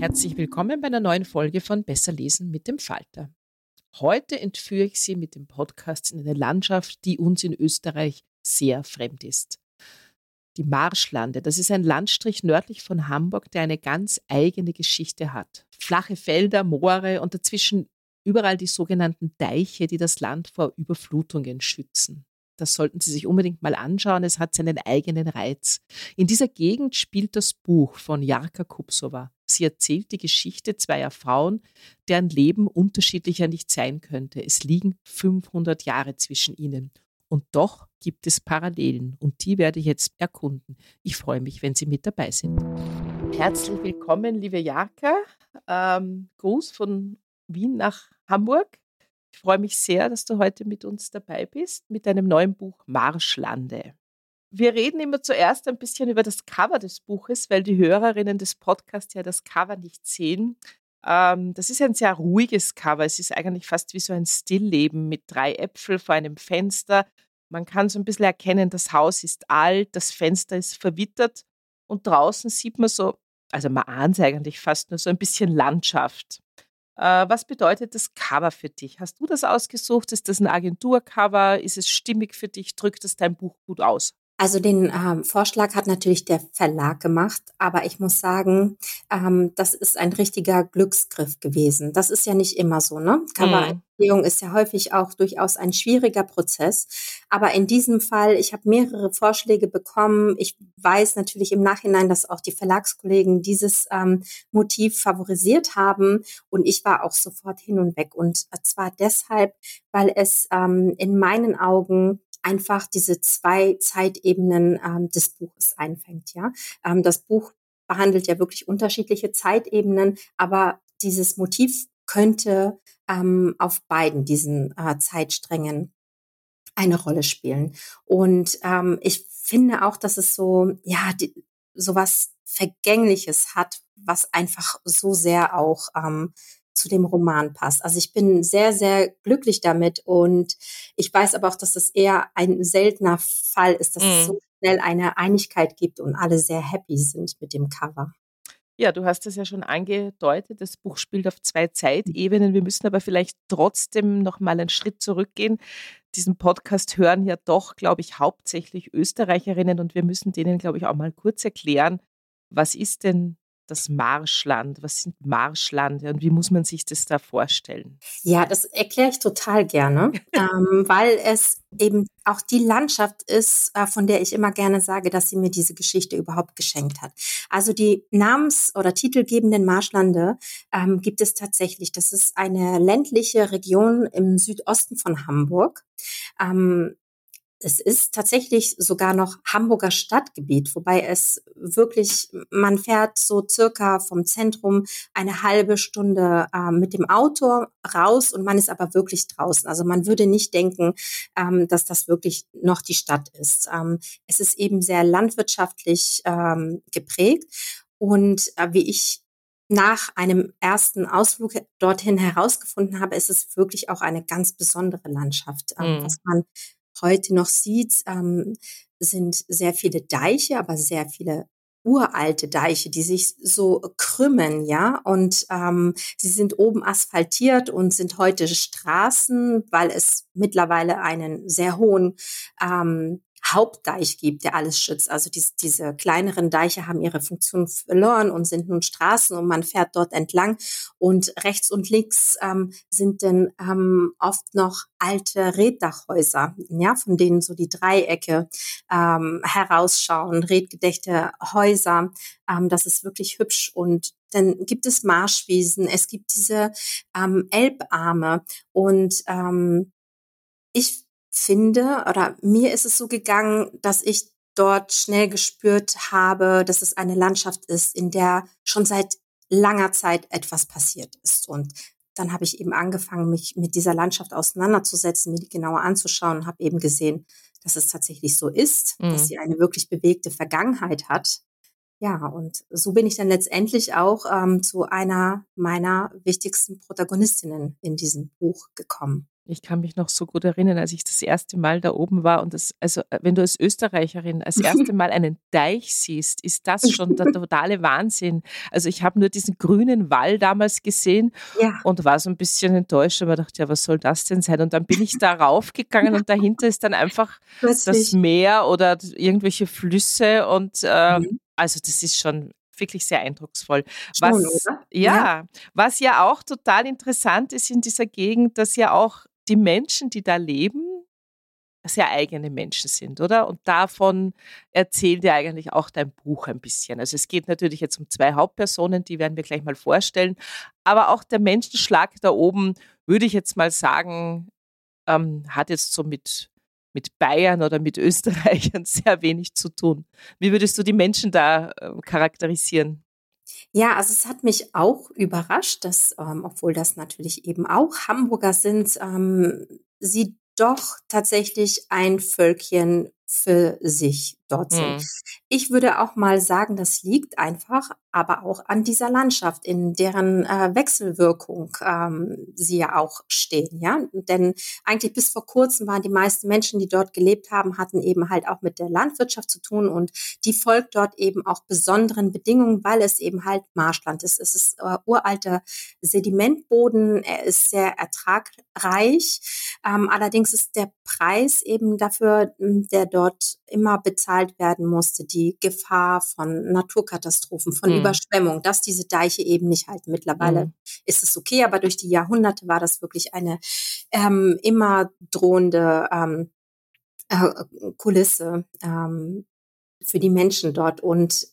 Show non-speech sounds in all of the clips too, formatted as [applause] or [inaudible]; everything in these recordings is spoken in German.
Herzlich willkommen bei einer neuen Folge von Besser lesen mit dem Falter. Heute entführe ich Sie mit dem Podcast in eine Landschaft, die uns in Österreich sehr fremd ist. Die Marschlande, das ist ein Landstrich nördlich von Hamburg, der eine ganz eigene Geschichte hat. Flache Felder, Moore und dazwischen überall die sogenannten Deiche, die das Land vor Überflutungen schützen. Das sollten Sie sich unbedingt mal anschauen. Es hat seinen eigenen Reiz. In dieser Gegend spielt das Buch von Jarka Kupsova. Sie erzählt die Geschichte zweier Frauen, deren Leben unterschiedlicher nicht sein könnte. Es liegen 500 Jahre zwischen ihnen. Und doch gibt es Parallelen und die werde ich jetzt erkunden. Ich freue mich, wenn Sie mit dabei sind. Herzlich willkommen, liebe Jarka. Ähm, Gruß von Wien nach Hamburg. Ich freue mich sehr, dass du heute mit uns dabei bist mit deinem neuen Buch Marschlande. Wir reden immer zuerst ein bisschen über das Cover des Buches, weil die Hörerinnen des Podcasts ja das Cover nicht sehen. Ähm, das ist ein sehr ruhiges Cover. Es ist eigentlich fast wie so ein Stillleben mit drei Äpfel vor einem Fenster. Man kann so ein bisschen erkennen, das Haus ist alt, das Fenster ist verwittert und draußen sieht man so, also man ahnt eigentlich fast nur so ein bisschen Landschaft. Äh, was bedeutet das Cover für dich? Hast du das ausgesucht? Ist das ein Agenturcover? Ist es stimmig für dich? Drückt es dein Buch gut aus? Also den ähm, Vorschlag hat natürlich der Verlag gemacht, aber ich muss sagen, ähm, das ist ein richtiger Glücksgriff gewesen. Das ist ja nicht immer so, ne? Coverentstehung mhm. ist ja häufig auch durchaus ein schwieriger Prozess. Aber in diesem Fall, ich habe mehrere Vorschläge bekommen. Ich weiß natürlich im Nachhinein, dass auch die Verlagskollegen dieses ähm, Motiv favorisiert haben. Und ich war auch sofort hin und weg. Und zwar deshalb, weil es ähm, in meinen Augen einfach diese zwei Zeitebenen ähm, des Buches einfängt. Ja, ähm, das Buch behandelt ja wirklich unterschiedliche Zeitebenen, aber dieses Motiv könnte ähm, auf beiden diesen äh, Zeitsträngen eine Rolle spielen. Und ähm, ich finde auch, dass es so, ja, die, sowas Vergängliches hat, was einfach so sehr auch ähm, zu dem Roman passt. Also ich bin sehr, sehr glücklich damit und ich weiß aber auch, dass es eher ein seltener Fall ist, dass mm. es so mhm. schnell eine Einigkeit gibt und alle sehr happy sind mit dem Cover. Ja, du hast es ja schon angedeutet, das Buch spielt auf zwei Zeitebenen. Wir müssen aber vielleicht trotzdem noch mal einen Schritt zurückgehen. Diesen Podcast hören ja doch, glaube ich, hauptsächlich Österreicherinnen und wir müssen denen, glaube ich, auch mal kurz erklären, was ist denn das Marschland? Was sind Marschlande und wie muss man sich das da vorstellen? Ja, das erkläre ich total gerne, [laughs] ähm, weil es eben auch die Landschaft ist, äh, von der ich immer gerne sage, dass sie mir diese Geschichte überhaupt geschenkt hat. Also die Namens- oder titelgebenden Marschlande ähm, gibt es tatsächlich. Das ist eine ländliche Region im Südosten von Hamburg. Ähm, es ist tatsächlich sogar noch Hamburger Stadtgebiet, wobei es wirklich, man fährt so circa vom Zentrum eine halbe Stunde äh, mit dem Auto raus und man ist aber wirklich draußen. Also man würde nicht denken, ähm, dass das wirklich noch die Stadt ist. Ähm, es ist eben sehr landwirtschaftlich ähm, geprägt und äh, wie ich nach einem ersten Ausflug dorthin herausgefunden habe, ist es wirklich auch eine ganz besondere Landschaft. Ähm, mhm. Was man heute noch sieht, ähm, sind sehr viele Deiche, aber sehr viele uralte Deiche, die sich so krümmen, ja, und ähm, sie sind oben asphaltiert und sind heute Straßen, weil es mittlerweile einen sehr hohen ähm, Hauptdeich gibt, der alles schützt. Also diese, diese kleineren Deiche haben ihre Funktion verloren und sind nun Straßen und man fährt dort entlang. Und rechts und links ähm, sind dann ähm, oft noch alte Reddachhäuser, ja, von denen so die Dreiecke ähm, herausschauen, redgedeckte Häuser. Ähm, das ist wirklich hübsch und dann gibt es Marschwiesen, es gibt diese ähm, Elbarme und ähm, ich finde, oder mir ist es so gegangen, dass ich dort schnell gespürt habe, dass es eine Landschaft ist, in der schon seit langer Zeit etwas passiert ist. Und dann habe ich eben angefangen, mich mit dieser Landschaft auseinanderzusetzen, mir die genauer anzuschauen und habe eben gesehen, dass es tatsächlich so ist, mhm. dass sie eine wirklich bewegte Vergangenheit hat. Ja, und so bin ich dann letztendlich auch ähm, zu einer meiner wichtigsten Protagonistinnen in diesem Buch gekommen. Ich kann mich noch so gut erinnern, als ich das erste Mal da oben war und das, also äh, wenn du als Österreicherin als erste Mal einen Deich siehst, ist das [laughs] schon der totale Wahnsinn. Also ich habe nur diesen grünen Wall damals gesehen ja. und war so ein bisschen enttäuscht, aber dachte, ja, was soll das denn sein? Und dann bin ich da raufgegangen und dahinter ist dann einfach [laughs] Plötzlich. das Meer oder irgendwelche Flüsse und äh, mhm. also das ist schon wirklich sehr eindrucksvoll. Was, Schon, ja, ja, was ja auch total interessant ist in dieser Gegend, dass ja auch die Menschen, die da leben, sehr eigene Menschen sind, oder? Und davon erzählt ja eigentlich auch dein Buch ein bisschen. Also es geht natürlich jetzt um zwei Hauptpersonen, die werden wir gleich mal vorstellen. Aber auch der Menschenschlag da oben, würde ich jetzt mal sagen, ähm, hat jetzt so mit, mit Bayern oder mit Österreichern [laughs] sehr wenig zu tun. Wie würdest du die Menschen da äh, charakterisieren? Ja, also es hat mich auch überrascht, dass, ähm, obwohl das natürlich eben auch Hamburger sind, ähm, sie doch tatsächlich ein Völkchen für sich dort sind. Mhm. Ich würde auch mal sagen, das liegt einfach aber auch an dieser Landschaft, in deren äh, Wechselwirkung ähm, sie ja auch stehen. Ja, denn eigentlich bis vor kurzem waren die meisten Menschen, die dort gelebt haben, hatten eben halt auch mit der Landwirtschaft zu tun und die folgt dort eben auch besonderen Bedingungen, weil es eben halt Marschland ist. Es ist äh, uralter Sedimentboden, er ist sehr ertragreich. Ähm, allerdings ist der Preis eben dafür, der dort immer bezahlt werden musste, die Gefahr von Naturkatastrophen, von mhm. Überschwemmung, dass diese Deiche eben nicht halten. Mittlerweile mhm. ist es okay, aber durch die Jahrhunderte war das wirklich eine ähm, immer drohende ähm, äh, Kulisse ähm, für die Menschen dort. Und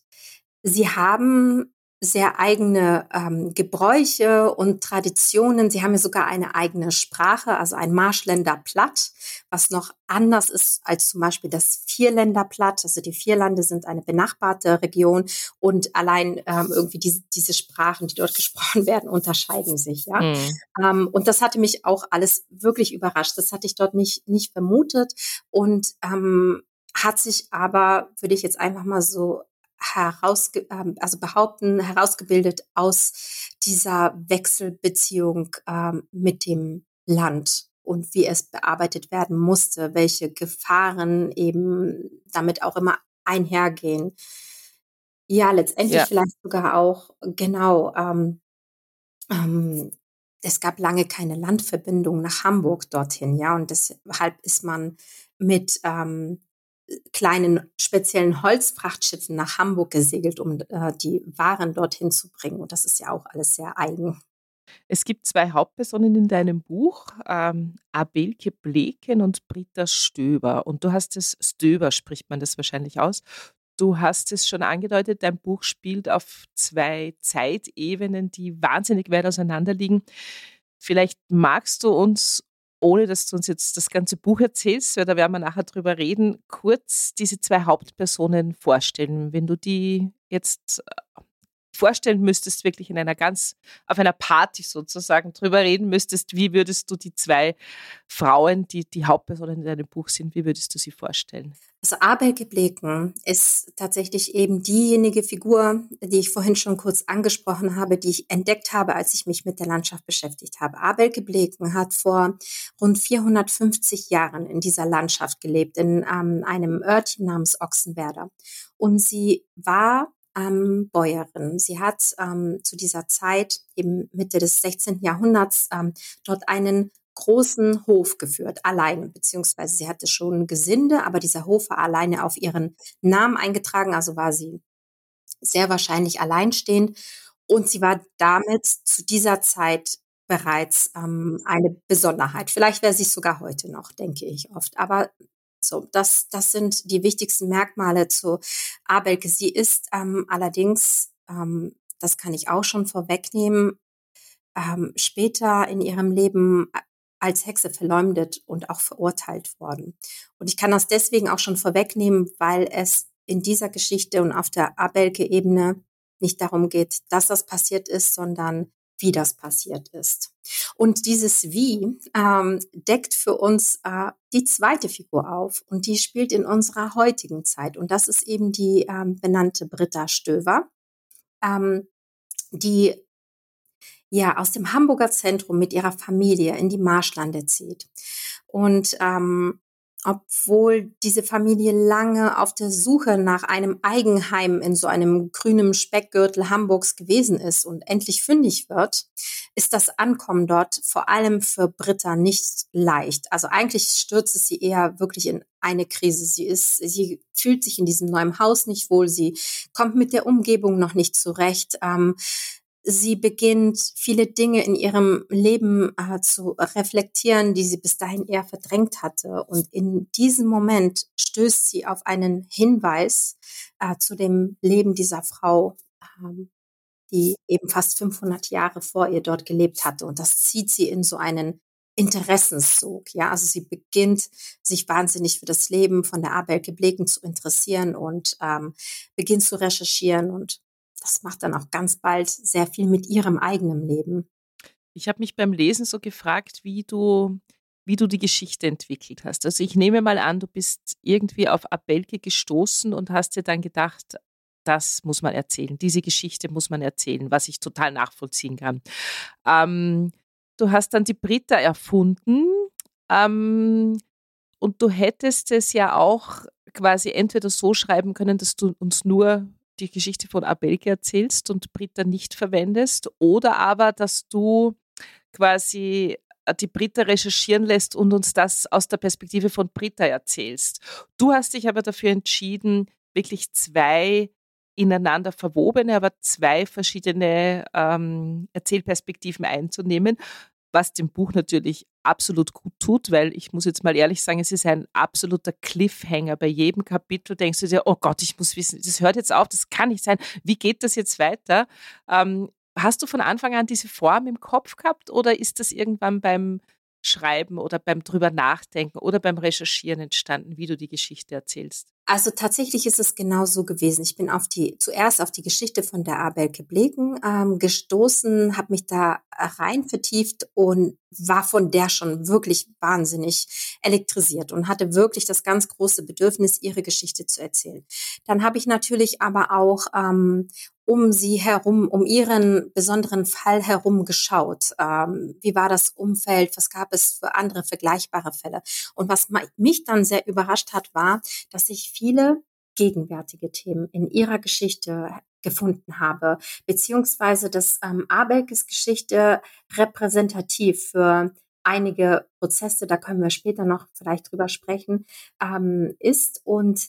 sie haben sehr eigene ähm, Gebräuche und Traditionen. Sie haben ja sogar eine eigene Sprache, also ein Marschländer Platt, was noch anders ist als zum Beispiel das Vierländer Platt. Also die Vierlande sind eine benachbarte Region und allein ähm, irgendwie diese, diese Sprachen, die dort [laughs] gesprochen werden, unterscheiden sich. Ja, mhm. ähm, und das hatte mich auch alles wirklich überrascht. Das hatte ich dort nicht nicht vermutet und ähm, hat sich aber, würde ich jetzt einfach mal so herausge ähm, also behaupten, herausgebildet aus dieser Wechselbeziehung ähm, mit dem Land und wie es bearbeitet werden musste, welche Gefahren eben damit auch immer einhergehen. Ja, letztendlich ja. vielleicht sogar auch, genau, ähm, ähm, es gab lange keine Landverbindung nach Hamburg dorthin, ja, und deshalb ist man mit ähm, kleinen speziellen Holzfrachtschiffen nach Hamburg gesegelt, um äh, die Waren dorthin zu bringen. Und das ist ja auch alles sehr eigen. Es gibt zwei Hauptpersonen in deinem Buch, ähm, Abelke Bleken und Britta Stöber. Und du hast es, Stöber spricht man das wahrscheinlich aus. Du hast es schon angedeutet, dein Buch spielt auf zwei Zeitebenen, die wahnsinnig weit auseinander liegen. Vielleicht magst du uns ohne dass du uns jetzt das ganze Buch erzählst, weil da werden wir nachher drüber reden, kurz diese zwei Hauptpersonen vorstellen. Wenn du die jetzt äh, vorstellen müsstest, wirklich in einer ganz, auf einer Party sozusagen drüber reden müsstest, wie würdest du die zwei Frauen, die die Hauptpersonen in deinem Buch sind, wie würdest du sie vorstellen? Also Abelke Bleken ist tatsächlich eben diejenige Figur, die ich vorhin schon kurz angesprochen habe, die ich entdeckt habe, als ich mich mit der Landschaft beschäftigt habe. Abelke Bleken hat vor rund 450 Jahren in dieser Landschaft gelebt, in ähm, einem Örtchen namens Ochsenwerder. Und sie war ähm, Bäuerin. Sie hat ähm, zu dieser Zeit, eben Mitte des 16. Jahrhunderts, ähm, dort einen großen Hof geführt, alleine, beziehungsweise sie hatte schon Gesinde, aber dieser Hof war alleine auf ihren Namen eingetragen, also war sie sehr wahrscheinlich alleinstehend. Und sie war damit zu dieser Zeit bereits ähm, eine Besonderheit. Vielleicht wäre sie sogar heute noch, denke ich oft. Aber so, das, das sind die wichtigsten Merkmale zu Abelke. Sie ist ähm, allerdings, ähm, das kann ich auch schon vorwegnehmen, ähm, später in ihrem Leben als Hexe verleumdet und auch verurteilt worden. Und ich kann das deswegen auch schon vorwegnehmen, weil es in dieser Geschichte und auf der Abelke-Ebene nicht darum geht, dass das passiert ist, sondern wie das passiert ist. Und dieses Wie ähm, deckt für uns äh, die zweite Figur auf und die spielt in unserer heutigen Zeit. Und das ist eben die ähm, benannte Britta Stöver, ähm, die ja aus dem Hamburger Zentrum mit ihrer Familie in die Marschlande zieht. Und ähm, obwohl diese Familie lange auf der Suche nach einem Eigenheim in so einem grünen Speckgürtel Hamburgs gewesen ist und endlich fündig wird, ist das Ankommen dort vor allem für Britta nicht leicht. Also eigentlich stürzt es sie eher wirklich in eine Krise. Sie ist, sie fühlt sich in diesem neuen Haus nicht wohl. Sie kommt mit der Umgebung noch nicht zurecht. Ähm, sie beginnt viele Dinge in ihrem Leben äh, zu reflektieren, die sie bis dahin eher verdrängt hatte. Und in diesem Moment stößt sie auf einen Hinweis äh, zu dem Leben dieser Frau, ähm, die eben fast 500 Jahre vor ihr dort gelebt hatte. Und das zieht sie in so einen Interessenszug. Ja, also sie beginnt sich wahnsinnig für das Leben von der Abelke Bleken zu interessieren und ähm, beginnt zu recherchieren und das macht dann auch ganz bald sehr viel mit ihrem eigenen Leben. Ich habe mich beim Lesen so gefragt, wie du, wie du die Geschichte entwickelt hast. Also ich nehme mal an, du bist irgendwie auf Abelke gestoßen und hast dir dann gedacht, das muss man erzählen, diese Geschichte muss man erzählen, was ich total nachvollziehen kann. Ähm, du hast dann die Britta erfunden ähm, und du hättest es ja auch quasi entweder so schreiben können, dass du uns nur die Geschichte von Abelke erzählst und Britta nicht verwendest oder aber, dass du quasi äh, die Britta recherchieren lässt und uns das aus der Perspektive von Britta erzählst. Du hast dich aber dafür entschieden, wirklich zwei ineinander verwobene, aber zwei verschiedene ähm, Erzählperspektiven einzunehmen was dem Buch natürlich absolut gut tut, weil ich muss jetzt mal ehrlich sagen, es ist ein absoluter Cliffhanger. Bei jedem Kapitel denkst du dir, oh Gott, ich muss wissen, das hört jetzt auf, das kann nicht sein. Wie geht das jetzt weiter? Ähm, hast du von Anfang an diese Form im Kopf gehabt oder ist das irgendwann beim Schreiben oder beim drüber nachdenken oder beim Recherchieren entstanden, wie du die Geschichte erzählst? Also tatsächlich ist es genau so gewesen. Ich bin auf die zuerst auf die Geschichte von der Abelke Bleken ähm, gestoßen, habe mich da rein vertieft und war von der schon wirklich wahnsinnig elektrisiert und hatte wirklich das ganz große Bedürfnis, ihre Geschichte zu erzählen. Dann habe ich natürlich aber auch ähm, um sie herum, um ihren besonderen Fall herum geschaut. Ähm, wie war das Umfeld? Was gab es für andere vergleichbare Fälle? Und was mich dann sehr überrascht hat, war, dass ich viele gegenwärtige Themen in ihrer Geschichte gefunden habe, beziehungsweise dass ähm, Abelkes Geschichte repräsentativ für einige Prozesse, da können wir später noch vielleicht drüber sprechen, ähm, ist. Und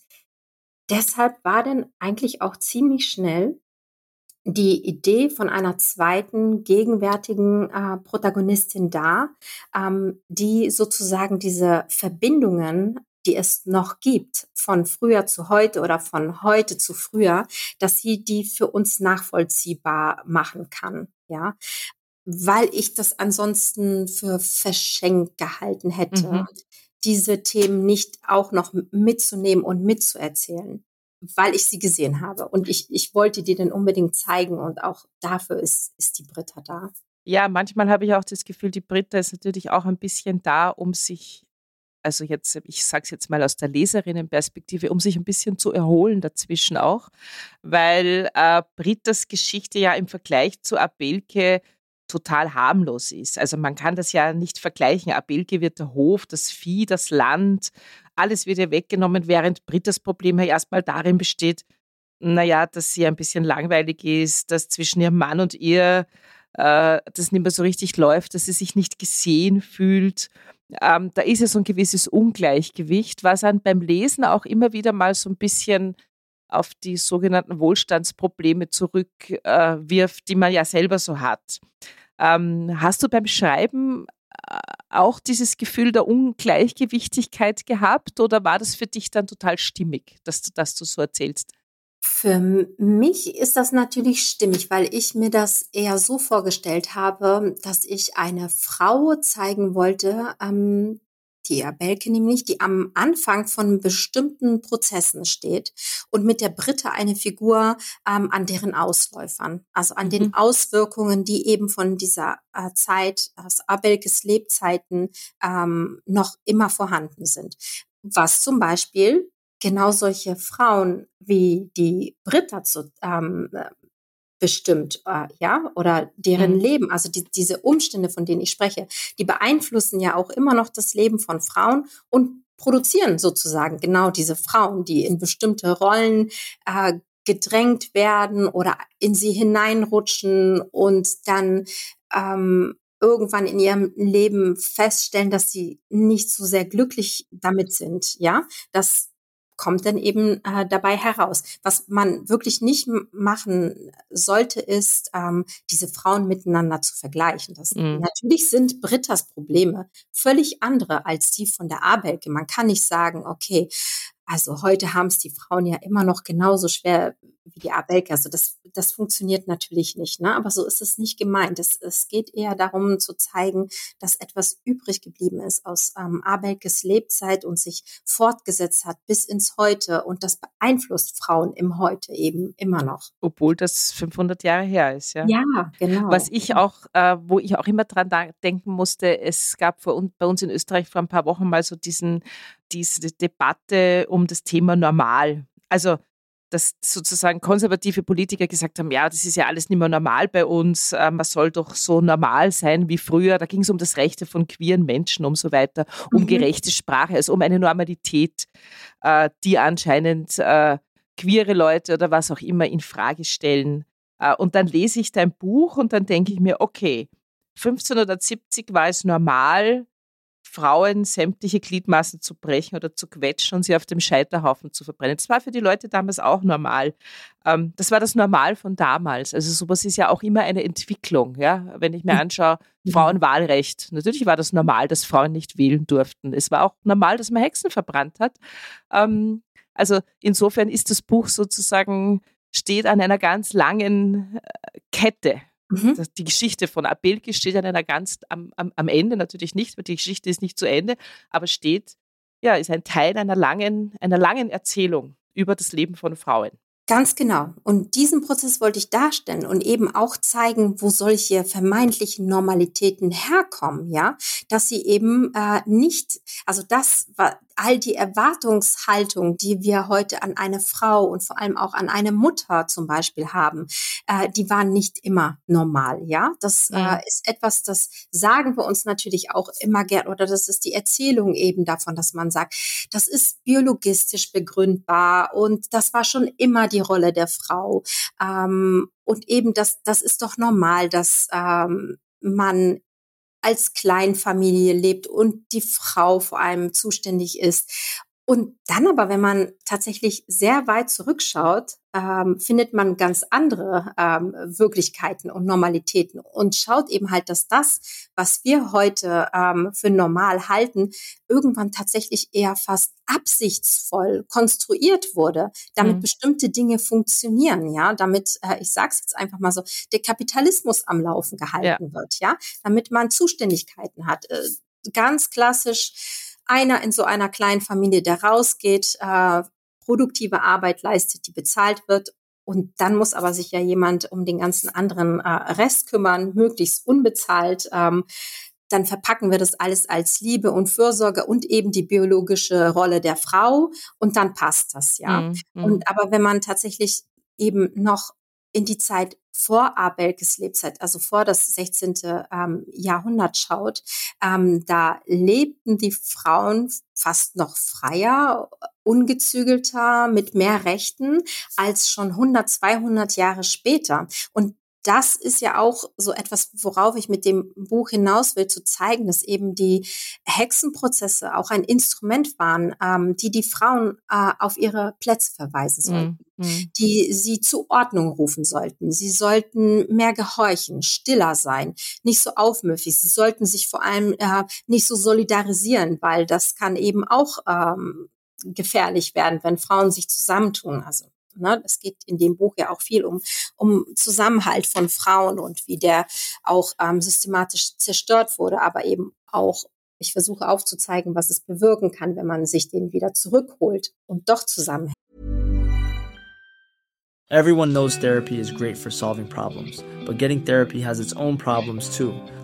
deshalb war dann eigentlich auch ziemlich schnell die Idee von einer zweiten gegenwärtigen äh, Protagonistin da, ähm, die sozusagen diese Verbindungen, die es noch gibt, von früher zu heute oder von heute zu früher, dass sie die für uns nachvollziehbar machen kann. Ja, weil ich das ansonsten für verschenkt gehalten hätte, mhm. diese Themen nicht auch noch mitzunehmen und mitzuerzählen, weil ich sie gesehen habe. Und ich, ich wollte die dann unbedingt zeigen und auch dafür ist, ist die Britta da. Ja, manchmal habe ich auch das Gefühl, die Britta ist natürlich auch ein bisschen da, um sich also jetzt, ich sage es jetzt mal aus der Leserinnenperspektive, um sich ein bisschen zu erholen dazwischen auch, weil äh, Britas Geschichte ja im Vergleich zu Abelke total harmlos ist. Also man kann das ja nicht vergleichen. Abelke wird der Hof, das Vieh, das Land, alles wird ihr weggenommen, während Britas Problem ja erstmal darin besteht, naja, dass sie ein bisschen langweilig ist, dass zwischen ihrem Mann und ihr äh, das nicht mehr so richtig läuft, dass sie sich nicht gesehen fühlt. Ähm, da ist ja so ein gewisses Ungleichgewicht, was dann beim Lesen auch immer wieder mal so ein bisschen auf die sogenannten Wohlstandsprobleme zurückwirft, äh, die man ja selber so hat. Ähm, hast du beim Schreiben auch dieses Gefühl der Ungleichgewichtigkeit gehabt oder war das für dich dann total stimmig, dass du, dass so erzählst? Für mich ist das natürlich stimmig, weil ich mir das eher so vorgestellt habe, dass ich eine Frau zeigen wollte, ähm, die Abelke nämlich, die am Anfang von bestimmten Prozessen steht und mit der Britta eine Figur ähm, an deren Ausläufern, also an mhm. den Auswirkungen, die eben von dieser äh, Zeit, aus Abelkes Lebzeiten ähm, noch immer vorhanden sind. Was zum Beispiel genau solche Frauen wie die Britta zu, ähm, bestimmt, äh, ja, oder deren mhm. Leben, also die, diese Umstände, von denen ich spreche, die beeinflussen ja auch immer noch das Leben von Frauen und produzieren sozusagen genau diese Frauen, die in bestimmte Rollen äh, gedrängt werden oder in sie hineinrutschen und dann ähm, irgendwann in ihrem Leben feststellen, dass sie nicht so sehr glücklich damit sind, ja, dass kommt dann eben äh, dabei heraus. Was man wirklich nicht machen sollte, ist, ähm, diese Frauen miteinander zu vergleichen. Das, mhm. Natürlich sind Britta's Probleme völlig andere als die von der Abelke. Man kann nicht sagen, okay, also heute haben es die Frauen ja immer noch genauso schwer wie die Abelke. Also das, das funktioniert natürlich nicht, ne? aber so ist es nicht gemeint. Es, es geht eher darum zu zeigen, dass etwas übrig geblieben ist aus ähm, Abelkes Lebzeit und sich fortgesetzt hat bis ins Heute und das beeinflusst Frauen im Heute eben immer noch. Obwohl das 500 Jahre her ist, ja? Ja, genau. Was ich auch, äh, wo ich auch immer dran denken musste, es gab vor, bei uns in Österreich vor ein paar Wochen mal so diesen diese Debatte um das Thema normal. Also dass sozusagen konservative Politiker gesagt haben, ja, das ist ja alles nicht mehr normal bei uns, äh, man soll doch so normal sein wie früher. Da ging es um das Rechte von queeren Menschen und so weiter, um mhm. gerechte Sprache, also um eine Normalität, äh, die anscheinend äh, queere Leute oder was auch immer in Frage stellen. Und dann lese ich dein Buch und dann denke ich mir, okay, 1570 war es normal, Frauen sämtliche Gliedmaßen zu brechen oder zu quetschen und sie auf dem Scheiterhaufen zu verbrennen. Das war für die Leute damals auch normal. Ähm, das war das Normal von damals. Also sowas ist ja auch immer eine Entwicklung. Ja? Wenn ich mir hm. anschaue, Frauenwahlrecht. Natürlich war das normal, dass Frauen nicht wählen durften. Es war auch normal, dass man Hexen verbrannt hat. Ähm, also insofern ist das Buch sozusagen, steht an einer ganz langen äh, Kette Mhm. Die Geschichte von Abelke steht an einer ganz am, am, am Ende natürlich nicht, weil die Geschichte ist nicht zu Ende, aber steht, ja, ist ein Teil einer langen, einer langen Erzählung über das Leben von Frauen. Ganz genau. Und diesen Prozess wollte ich darstellen und eben auch zeigen, wo solche vermeintlichen Normalitäten herkommen, ja, dass sie eben äh, nicht, also das war all die Erwartungshaltung, die wir heute an eine Frau und vor allem auch an eine Mutter zum Beispiel haben, äh, die waren nicht immer normal, ja. Das äh, mhm. ist etwas, das sagen wir uns natürlich auch immer gern oder das ist die Erzählung eben davon, dass man sagt, das ist biologistisch begründbar und das war schon immer die Rolle der Frau. Ähm, und eben das, das ist doch normal, dass ähm, man als Kleinfamilie lebt und die Frau vor allem zuständig ist. Und dann aber, wenn man tatsächlich sehr weit zurückschaut, ähm, findet man ganz andere ähm, Wirklichkeiten und Normalitäten und schaut eben halt, dass das, was wir heute ähm, für normal halten, irgendwann tatsächlich eher fast absichtsvoll konstruiert wurde, damit mhm. bestimmte Dinge funktionieren, ja, damit, äh, ich sage es jetzt einfach mal so, der Kapitalismus am Laufen gehalten ja. wird, ja, damit man Zuständigkeiten hat. Äh, ganz klassisch einer in so einer kleinen Familie, der rausgeht, äh, produktive Arbeit leistet, die bezahlt wird. Und dann muss aber sich ja jemand um den ganzen anderen äh, Rest kümmern, möglichst unbezahlt. Ähm, dann verpacken wir das alles als Liebe und Fürsorge und eben die biologische Rolle der Frau und dann passt das ja. Mhm. Und aber wenn man tatsächlich eben noch in die Zeit vor Abelkes Lebzeit, also vor das 16. Ähm, Jahrhundert schaut, ähm, da lebten die Frauen fast noch freier, ungezügelter, mit mehr Rechten als schon 100, 200 Jahre später. Und das ist ja auch so etwas, worauf ich mit dem Buch hinaus will, zu zeigen, dass eben die Hexenprozesse auch ein Instrument waren, ähm, die die Frauen äh, auf ihre Plätze verweisen sollten, mhm. die sie zu Ordnung rufen sollten. Sie sollten mehr gehorchen, stiller sein, nicht so aufmüffig. Sie sollten sich vor allem äh, nicht so solidarisieren, weil das kann eben auch ähm, gefährlich werden, wenn Frauen sich zusammentun. Also Ne? Es geht in dem Buch ja auch viel um, um Zusammenhalt von Frauen und wie der auch ähm, systematisch zerstört wurde, aber eben auch ich versuche aufzuzeigen, was es bewirken kann, wenn man sich den wieder zurückholt und doch zusammenhält. Everyone knows therapy is great for solving problems, but getting therapy has its own problems too,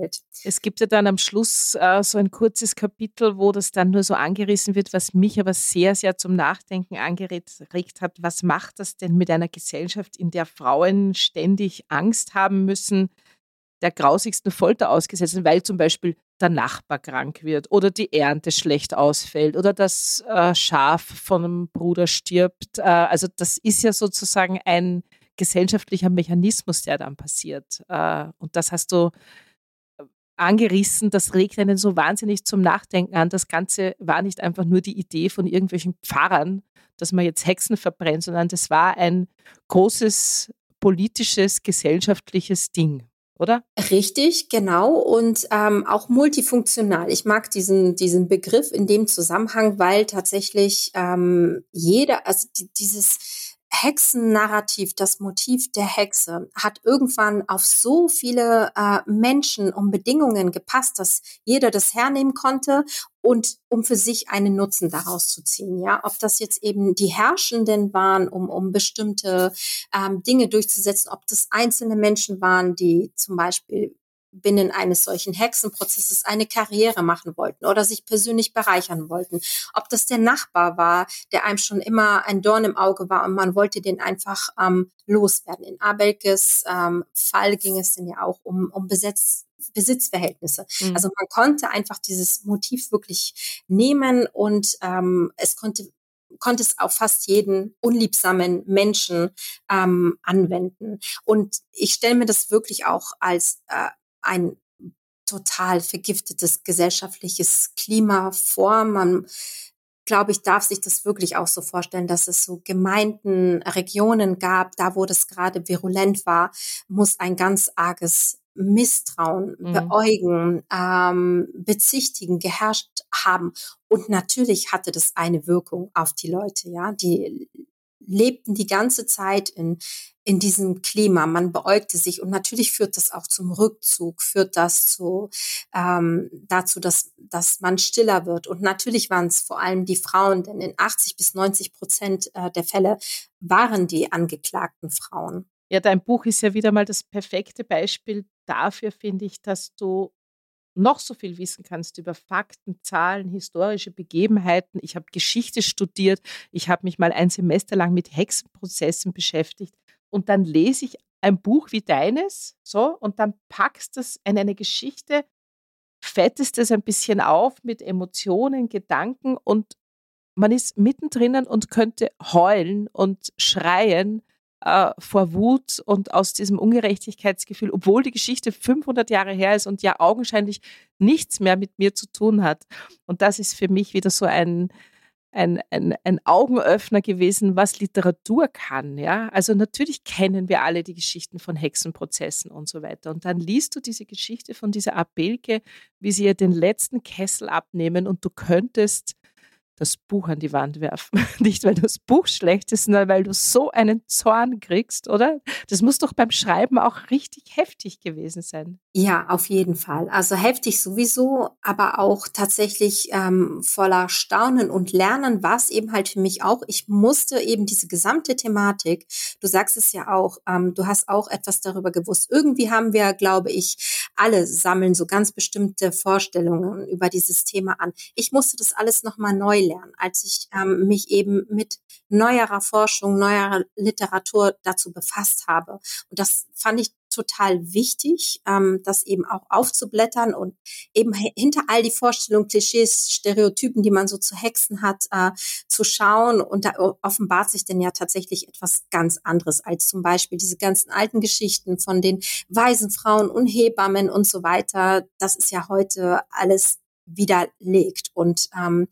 hält. Es gibt ja dann am Schluss äh, so ein kurzes Kapitel, wo das dann nur so angerissen wird, was mich aber sehr, sehr zum Nachdenken angeregt hat. Was macht das denn mit einer Gesellschaft, in der Frauen ständig Angst haben müssen, der grausigsten Folter ausgesetzt sind, weil zum Beispiel der Nachbar krank wird oder die Ernte schlecht ausfällt oder das äh, Schaf von einem Bruder stirbt. Äh, also das ist ja sozusagen ein gesellschaftlicher Mechanismus, der dann passiert. Äh, und das hast du angerissen, das regt einen so wahnsinnig zum Nachdenken an. Das Ganze war nicht einfach nur die Idee von irgendwelchen Pfarrern, dass man jetzt Hexen verbrennt, sondern das war ein großes politisches, gesellschaftliches Ding. Oder? Richtig, genau. Und ähm, auch multifunktional. Ich mag diesen, diesen Begriff in dem Zusammenhang, weil tatsächlich ähm, jeder, also die, dieses Hexennarrativ, das Motiv der Hexe, hat irgendwann auf so viele äh, Menschen um Bedingungen gepasst, dass jeder das hernehmen konnte und um für sich einen Nutzen daraus zu ziehen. Ja, ob das jetzt eben die Herrschenden waren, um, um bestimmte ähm, Dinge durchzusetzen, ob das einzelne Menschen waren, die zum Beispiel binnen eines solchen Hexenprozesses eine Karriere machen wollten oder sich persönlich bereichern wollten. Ob das der Nachbar war, der einem schon immer ein Dorn im Auge war und man wollte den einfach ähm, loswerden. In Abelkes ähm, Fall ging es denn ja auch um, um Besetz, Besitzverhältnisse. Mhm. Also man konnte einfach dieses Motiv wirklich nehmen und ähm, es konnte konnte es auf fast jeden unliebsamen Menschen ähm, anwenden. Und ich stelle mir das wirklich auch als äh, ein total vergiftetes gesellschaftliches Klima vor. Man, glaube ich, darf sich das wirklich auch so vorstellen, dass es so Gemeinden, Regionen gab, da wo das gerade virulent war, muss ein ganz arges Misstrauen, mhm. beäugen, ähm, bezichtigen, geherrscht haben. Und natürlich hatte das eine Wirkung auf die Leute, ja. Die lebten die ganze Zeit in, in diesem Klima. Man beäugte sich und natürlich führt das auch zum Rückzug, führt das zu, ähm, dazu, dass, dass man stiller wird. Und natürlich waren es vor allem die Frauen, denn in 80 bis 90 Prozent äh, der Fälle waren die angeklagten Frauen. Ja, dein Buch ist ja wieder mal das perfekte Beispiel dafür, finde ich, dass du noch so viel wissen kannst über Fakten, Zahlen, historische Begebenheiten. Ich habe Geschichte studiert. Ich habe mich mal ein Semester lang mit Hexenprozessen beschäftigt. Und dann lese ich ein Buch wie deines, so, und dann packst du es in eine Geschichte, fettest es ein bisschen auf mit Emotionen, Gedanken und man ist mittendrin und könnte heulen und schreien äh, vor Wut und aus diesem Ungerechtigkeitsgefühl, obwohl die Geschichte 500 Jahre her ist und ja augenscheinlich nichts mehr mit mir zu tun hat. Und das ist für mich wieder so ein, ein, ein, ein Augenöffner gewesen, was Literatur kann. Ja? Also natürlich kennen wir alle die Geschichten von Hexenprozessen und so weiter. Und dann liest du diese Geschichte von dieser Abelke, wie sie ihr den letzten Kessel abnehmen und du könntest das Buch an die Wand werfen. [laughs] Nicht, weil das Buch schlecht ist, sondern weil du so einen Zorn kriegst, oder? Das muss doch beim Schreiben auch richtig heftig gewesen sein. Ja, auf jeden Fall. Also heftig sowieso, aber auch tatsächlich ähm, voller Staunen und Lernen war es eben halt für mich auch. Ich musste eben diese gesamte Thematik, du sagst es ja auch, ähm, du hast auch etwas darüber gewusst. Irgendwie haben wir, glaube ich, alle sammeln so ganz bestimmte Vorstellungen über dieses Thema an. Ich musste das alles nochmal neu lernen, als ich ähm, mich eben mit neuerer Forschung, neuerer Literatur dazu befasst habe. Und das fand ich total wichtig, ähm, das eben auch aufzublättern und eben hinter all die Vorstellungen, Klischees, Stereotypen, die man so zu Hexen hat, äh, zu schauen. Und da offenbart sich denn ja tatsächlich etwas ganz anderes als zum Beispiel diese ganzen alten Geschichten von den weisen Frauen und Hebammen und so weiter. Das ist ja heute alles widerlegt. Und ähm,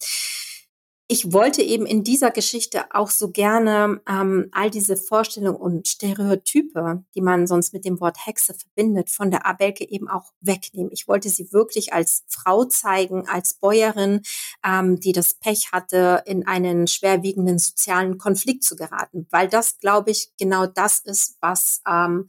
ich wollte eben in dieser Geschichte auch so gerne ähm, all diese Vorstellungen und Stereotype, die man sonst mit dem Wort Hexe verbindet, von der Abelke eben auch wegnehmen. Ich wollte sie wirklich als Frau zeigen, als Bäuerin, ähm, die das Pech hatte, in einen schwerwiegenden sozialen Konflikt zu geraten, weil das, glaube ich, genau das ist, was ähm,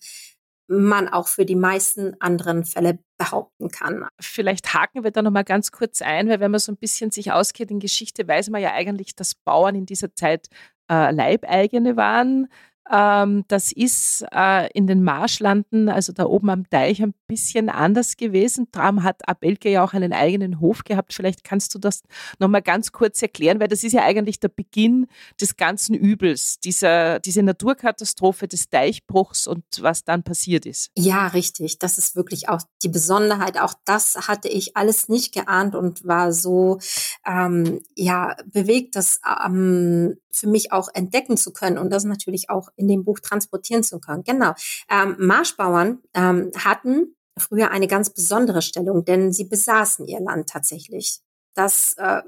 man auch für die meisten anderen Fälle behaupten kann. Vielleicht haken wir da nochmal ganz kurz ein, weil wenn man so ein bisschen sich auskennt in Geschichte, weiß man ja eigentlich, dass Bauern in dieser Zeit äh, Leibeigene waren. Ähm, das ist äh, in den Marschlanden, also da oben am Teich, ein bisschen anders gewesen. Darum hat Abelke ja auch einen eigenen Hof gehabt. Vielleicht kannst du das nochmal ganz kurz erklären, weil das ist ja eigentlich der Beginn des ganzen Übels, dieser, diese Naturkatastrophe des Deichbruchs und was dann passiert ist. Ja, richtig. Das ist wirklich auch die Besonderheit. Auch das hatte ich alles nicht geahnt und war so ähm, ja bewegt, das ähm, für mich auch entdecken zu können und das natürlich auch in dem Buch transportieren zu können. Genau. Ähm, Marschbauern ähm, hatten früher eine ganz besondere Stellung, denn sie besaßen ihr Land tatsächlich. Das äh,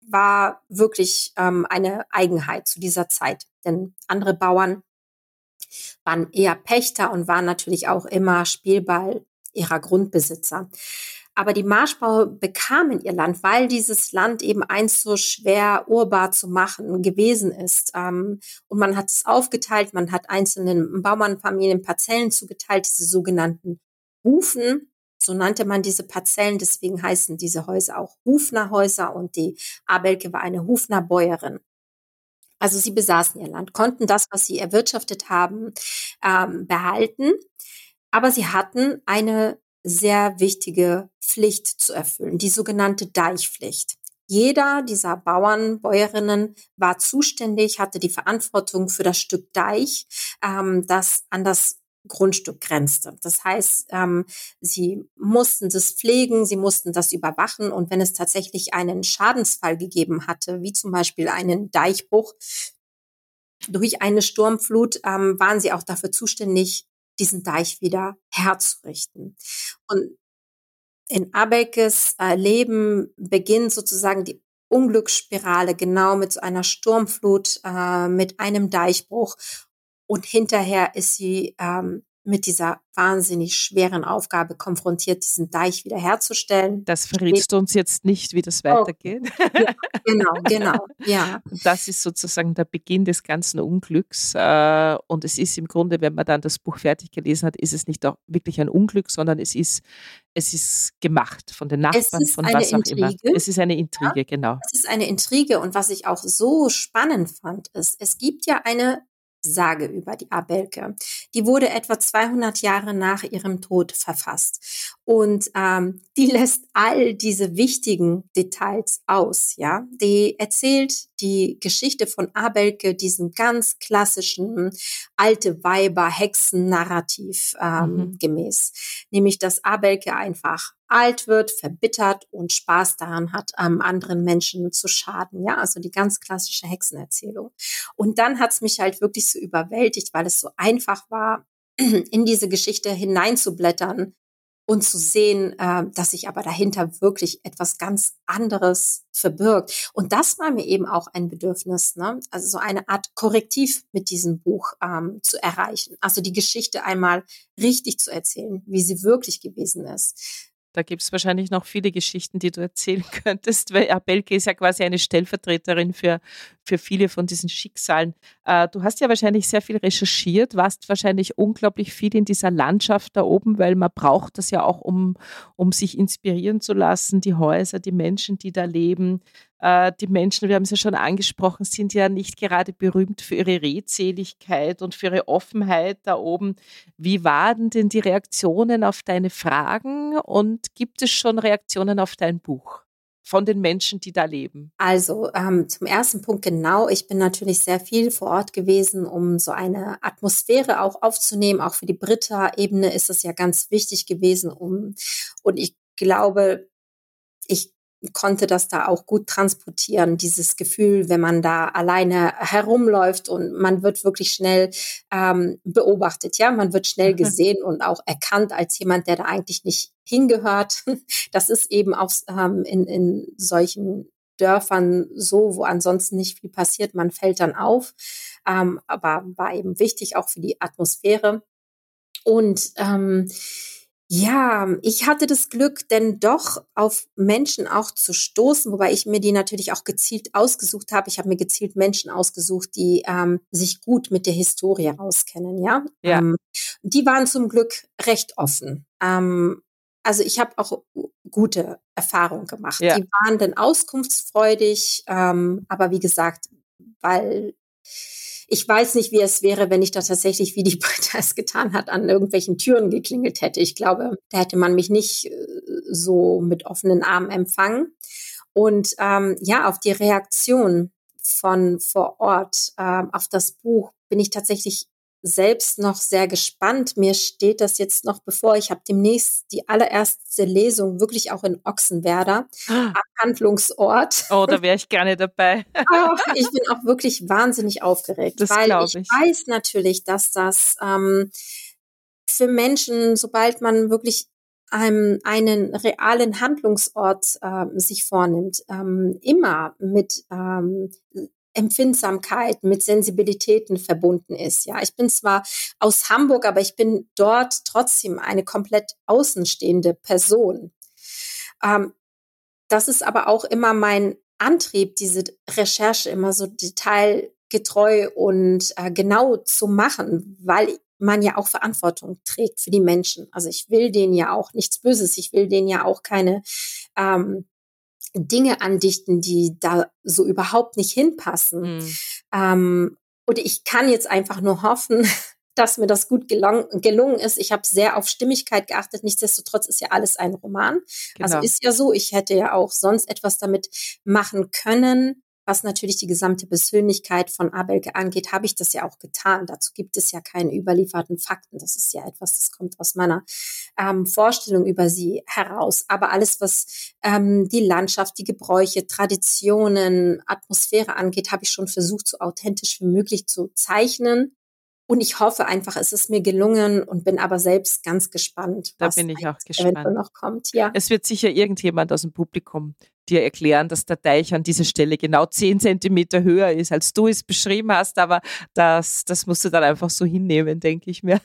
war wirklich ähm, eine Eigenheit zu dieser Zeit, denn andere Bauern waren eher Pächter und waren natürlich auch immer Spielball ihrer Grundbesitzer. Aber die Marschbauer bekamen ihr Land, weil dieses Land eben einst so schwer urbar zu machen gewesen ist. Ähm, und man hat es aufgeteilt, man hat einzelnen Baumannfamilien Parzellen zugeteilt, diese sogenannten Hufen. So nannte man diese Parzellen, deswegen heißen diese Häuser auch Hufnerhäuser und die Abelke war eine Hufnerbäuerin. Also sie besaßen ihr Land, konnten das, was sie erwirtschaftet haben, ähm, behalten. Aber sie hatten eine sehr wichtige Pflicht zu erfüllen, die sogenannte Deichpflicht. Jeder dieser Bauern, Bäuerinnen war zuständig, hatte die Verantwortung für das Stück Deich, ähm, das an das Grundstück grenzte. Das heißt, ähm, sie mussten das pflegen, sie mussten das überwachen und wenn es tatsächlich einen Schadensfall gegeben hatte, wie zum Beispiel einen Deichbruch durch eine Sturmflut, ähm, waren sie auch dafür zuständig, diesen Deich wieder herzurichten. Und in Abekes äh, Leben beginnt sozusagen die Unglücksspirale genau mit so einer Sturmflut, äh, mit einem Deichbruch. Und hinterher ist sie ähm, mit dieser wahnsinnig schweren Aufgabe konfrontiert, diesen Deich wiederherzustellen. Das verrätst du uns jetzt nicht, wie das weitergeht. Oh. Ja, genau, genau, [laughs] ja. Das ist sozusagen der Beginn des ganzen Unglücks. Äh, und es ist im Grunde, wenn man dann das Buch fertig gelesen hat, ist es nicht auch wirklich ein Unglück, sondern es ist, es ist gemacht von den Nachbarn, von was auch Intrige. immer. Es ist eine Intrige, ja, genau. Es ist eine Intrige und was ich auch so spannend fand, ist, es gibt ja eine Sage über die Abelke. Die wurde etwa 200 Jahre nach ihrem Tod verfasst und ähm, die [laughs] lässt all diese wichtigen Details aus. Ja, die erzählt die Geschichte von Abelke, diesen ganz klassischen alte Weiber Hexen Narrativ ähm, mhm. gemäß, nämlich dass Abelke einfach alt wird, verbittert und Spaß daran hat, ähm, anderen Menschen zu schaden. Ja, also die ganz klassische Hexenerzählung. Und dann hat's mich halt wirklich so überwältigt, weil es so einfach war, [clears throat] in diese Geschichte hineinzublättern und zu sehen, äh, dass sich aber dahinter wirklich etwas ganz anderes verbirgt. Und das war mir eben auch ein Bedürfnis, ne? also so eine Art Korrektiv mit diesem Buch ähm, zu erreichen. Also die Geschichte einmal richtig zu erzählen, wie sie wirklich gewesen ist. Da gibt es wahrscheinlich noch viele Geschichten, die du erzählen [laughs] könntest, weil Abelke ist ja quasi eine Stellvertreterin für, für viele von diesen Schicksalen. Äh, du hast ja wahrscheinlich sehr viel recherchiert, warst wahrscheinlich unglaublich viel in dieser Landschaft da oben, weil man braucht das ja auch, um, um sich inspirieren zu lassen, die Häuser, die Menschen, die da leben. Äh, die Menschen, wir haben es ja schon angesprochen, sind ja nicht gerade berühmt für ihre Redseligkeit und für ihre Offenheit da oben. Wie waren denn die Reaktionen auf deine Fragen und gibt es schon Reaktionen auf dein Buch? von den Menschen, die da leben? Also ähm, zum ersten Punkt genau. Ich bin natürlich sehr viel vor Ort gewesen, um so eine Atmosphäre auch aufzunehmen. Auch für die Britta-Ebene ist es ja ganz wichtig gewesen. Um, und ich glaube, ich konnte das da auch gut transportieren, dieses Gefühl, wenn man da alleine herumläuft und man wird wirklich schnell ähm, beobachtet, ja, man wird schnell gesehen und auch erkannt als jemand, der da eigentlich nicht hingehört. [laughs] Das ist eben auch ähm, in, in solchen Dörfern so, wo ansonsten nicht viel passiert, man fällt dann auf, ähm, aber war eben wichtig auch für die Atmosphäre. Und ähm, ja, ich hatte das Glück, denn doch auf Menschen auch zu stoßen, wobei ich mir die natürlich auch gezielt ausgesucht habe. Ich habe mir gezielt Menschen ausgesucht, die ähm, sich gut mit der Historie auskennen, ja. ja. Ähm, die waren zum Glück recht offen. Ähm, also ich habe auch gute Erfahrungen gemacht. Ja. Die waren dann auskunftsfreudig, ähm, aber wie gesagt, weil ich weiß nicht, wie es wäre, wenn ich da tatsächlich, wie die [laughs] Britta es getan hat, an irgendwelchen Türen geklingelt hätte. Ich glaube, da hätte man mich nicht äh, so mit offenen Armen empfangen. Und ähm, ja, auf die Reaktion von vor Ort ähm, auf das Buch bin ich tatsächlich selbst noch sehr gespannt. Mir steht das jetzt noch bevor. Ich habe demnächst die allererste Lesung wirklich auch in Ochsenwerder ah. am Handlungsort. Oh, da [laughs] wäre ich gerne dabei. Ich bin auch wirklich wahnsinnig aufgeregt, das weil ich, ich, weiß natürlich, dass das ähm, für Menschen, sobald man wirklich einem, einen realen Handlungsort äh, sich vornimmt, ähm, immer mit ähm, Empfindsamkeit, mit Sensibilitäten verbunden ist. Ja, ich bin zwar aus Hamburg, aber ich bin dort trotzdem eine komplett außenstehende Person. Ähm, das ist aber auch immer mein Antrieb, diese Recherche immer so detailgetreu und äh, genau zu machen, weil man ja auch Verantwortung trägt für die Menschen. Also ich will denen ja auch nichts Böses, ich will denen ja auch keine ähm, Dinge andichten, die da so überhaupt nicht hinpassen. Mhm. Ähm, und ich kann jetzt einfach nur hoffen, [laughs] dass mir das gut gelungen, gelungen ist. Ich habe sehr auf Stimmigkeit geachtet. Nichtsdestotrotz ist ja alles ein Roman. Also genau. Also ist ja so, ich hätte ja auch sonst etwas damit machen können. Was natürlich die gesamte Persönlichkeit von Abelke angeht, habe ich das ja auch getan. Dazu gibt es ja keine überlieferten Fakten. Das ist ja etwas, das kommt aus meiner ähm, Vorstellung über sie heraus. Aber alles, was ähm, die Landschaft, die Gebräuche, Traditionen, Atmosphäre angeht, habe ich schon versucht, so authentisch wie möglich zu zeichnen. Und ich hoffe einfach, es ist mir gelungen und bin aber selbst ganz gespannt. Da bin ich auch gespannt. noch kommt. Ja. Es wird sicher irgendjemand aus dem Publikum dir erklären, dass der Teich an dieser Stelle genau zehn Zentimeter höher ist, als du es beschrieben hast, aber das, das musst du dann einfach so hinnehmen, denke ich mir.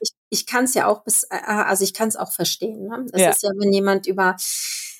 ich ich kann es ja auch bis, äh, also ich kann es auch verstehen. Ne? Es ja. ist ja, wenn jemand über